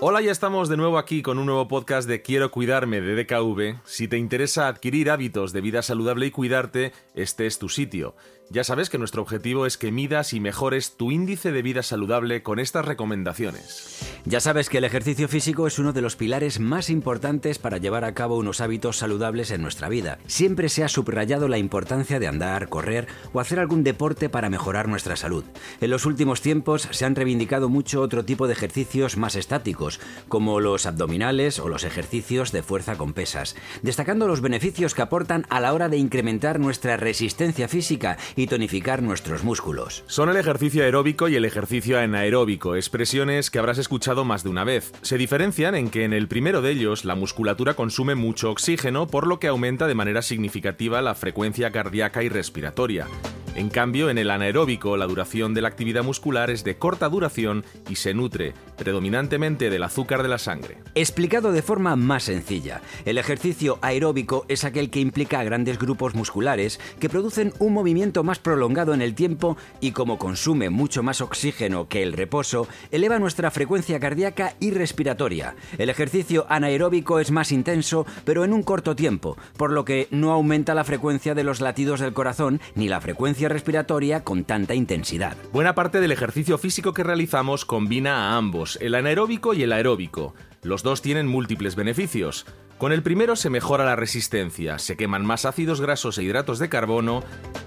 Hola, ya estamos de nuevo aquí con un nuevo podcast de Quiero cuidarme de DKV. Si te interesa adquirir hábitos de vida saludable y cuidarte, este es tu sitio. Ya sabes que nuestro objetivo es que midas y mejores tu índice de vida saludable con estas recomendaciones. Ya sabes que el ejercicio físico es uno de los pilares más importantes para llevar a cabo unos hábitos saludables en nuestra vida. Siempre se ha subrayado la importancia de andar, correr o hacer algún deporte para mejorar nuestra salud. En los últimos tiempos se han reivindicado mucho otro tipo de ejercicios más estáticos, como los abdominales o los ejercicios de fuerza con pesas, destacando los beneficios que aportan a la hora de incrementar nuestra resistencia física y tonificar nuestros músculos. Son el ejercicio aeróbico y el ejercicio anaeróbico, expresiones que habrás escuchado más de una vez. Se diferencian en que en el primero de ellos la musculatura consume mucho oxígeno, por lo que aumenta de manera significativa la frecuencia cardíaca y respiratoria. En cambio, en el anaeróbico la duración de la actividad muscular es de corta duración y se nutre predominantemente del azúcar de la sangre. Explicado de forma más sencilla, el ejercicio aeróbico es aquel que implica grandes grupos musculares que producen un movimiento más prolongado en el tiempo y como consume mucho más oxígeno que el reposo, eleva nuestra frecuencia cardíaca y respiratoria. El ejercicio anaeróbico es más intenso, pero en un corto tiempo, por lo que no aumenta la frecuencia de los latidos del corazón ni la frecuencia respiratoria con tanta intensidad. Buena parte del ejercicio físico que realizamos combina a ambos, el anaeróbico y el aeróbico. Los dos tienen múltiples beneficios. Con el primero se mejora la resistencia, se queman más ácidos grasos e hidratos de carbono,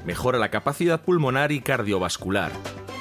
mejora la capacidad pulmonar y cardiovascular.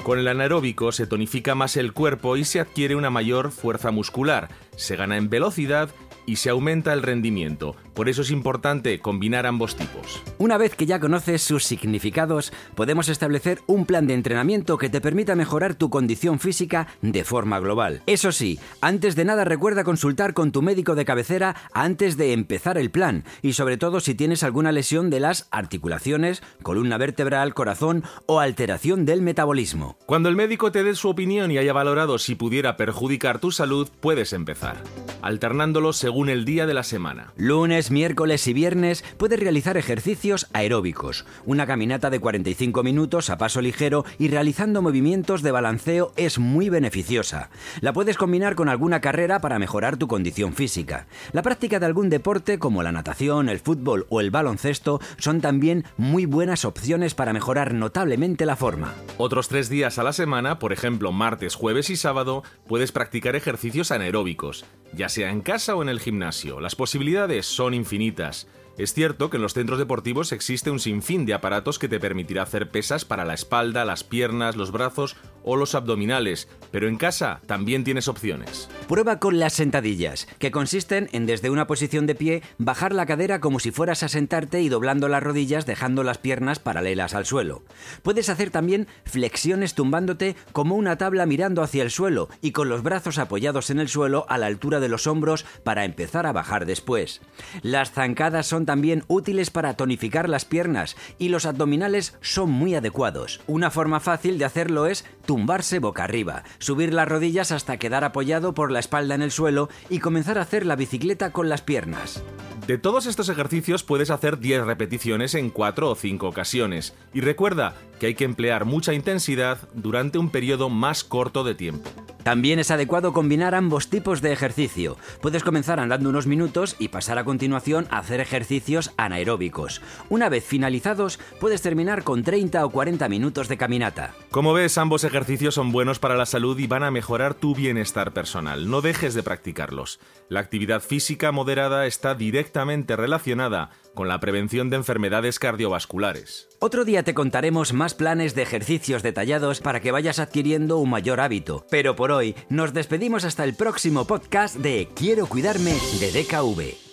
Con el anaeróbico se tonifica más el cuerpo y se adquiere una mayor fuerza muscular, se gana en velocidad y se aumenta el rendimiento. Por eso es importante combinar ambos tipos. Una vez que ya conoces sus significados, podemos establecer un plan de entrenamiento que te permita mejorar tu condición física de forma global. Eso sí, antes de nada recuerda consultar con tu médico de cabecera antes de empezar el plan y sobre todo si tienes alguna lesión de las articulaciones, columna vertebral, corazón o alteración del metabolismo. Cuando el médico te dé su opinión y haya valorado si pudiera perjudicar tu salud, puedes empezar, alternándolo según el día de la semana. Lunes, miércoles y viernes puedes realizar ejercicios aeróbicos, una caminata de 45 minutos a paso ligero y realizando movimientos de balanceo es muy beneficiosa. La puedes combinar con alguna carrera para mejorar tu condición física. La práctica de algún deporte como la natación, el fútbol o el baloncesto son también muy buenas opciones para mejorar notablemente la forma. Otros tres días a la semana, por ejemplo martes, jueves y sábado, puedes practicar ejercicios anaeróbicos, ya sea en casa o en el gimnasio. Las posibilidades son infinitas. Es cierto que en los centros deportivos existe un sinfín de aparatos que te permitirá hacer pesas para la espalda, las piernas, los brazos o los abdominales, pero en casa también tienes opciones. Prueba con las sentadillas, que consisten en desde una posición de pie bajar la cadera como si fueras a sentarte y doblando las rodillas dejando las piernas paralelas al suelo. Puedes hacer también flexiones tumbándote como una tabla mirando hacia el suelo y con los brazos apoyados en el suelo a la altura de los hombros para empezar a bajar después. Las zancadas son también útiles para tonificar las piernas y los abdominales son muy adecuados. Una forma fácil de hacerlo es tumbarse boca arriba, subir las rodillas hasta quedar apoyado por la espalda en el suelo y comenzar a hacer la bicicleta con las piernas. De todos estos ejercicios puedes hacer 10 repeticiones en 4 o 5 ocasiones. Y recuerda que hay que emplear mucha intensidad durante un periodo más corto de tiempo. También es adecuado combinar ambos tipos de ejercicio. Puedes comenzar andando unos minutos y pasar a continuación a hacer ejercicios anaeróbicos. Una vez finalizados, puedes terminar con 30 o 40 minutos de caminata. Como ves, ambos ejercicios son buenos para la salud y van a mejorar tu bienestar personal. No dejes de practicarlos. La actividad física moderada está directamente relacionada con la prevención de enfermedades cardiovasculares. Otro día te contaremos más planes de ejercicios detallados para que vayas adquiriendo un mayor hábito. Pero por hoy nos despedimos hasta el próximo podcast de Quiero cuidarme de DKV.